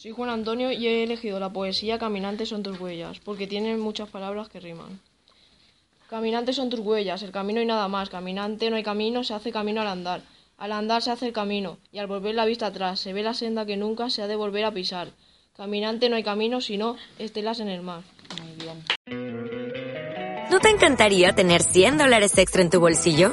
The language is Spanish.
Soy Juan Antonio y he elegido la poesía Caminantes son tus huellas, porque tienen muchas palabras que riman. Caminantes son tus huellas, el camino y nada más. Caminante no hay camino, se hace camino al andar. Al andar se hace el camino, y al volver la vista atrás, se ve la senda que nunca se ha de volver a pisar. Caminante no hay camino, sino estelas en el mar. ¿No te encantaría tener 100 dólares extra en tu bolsillo?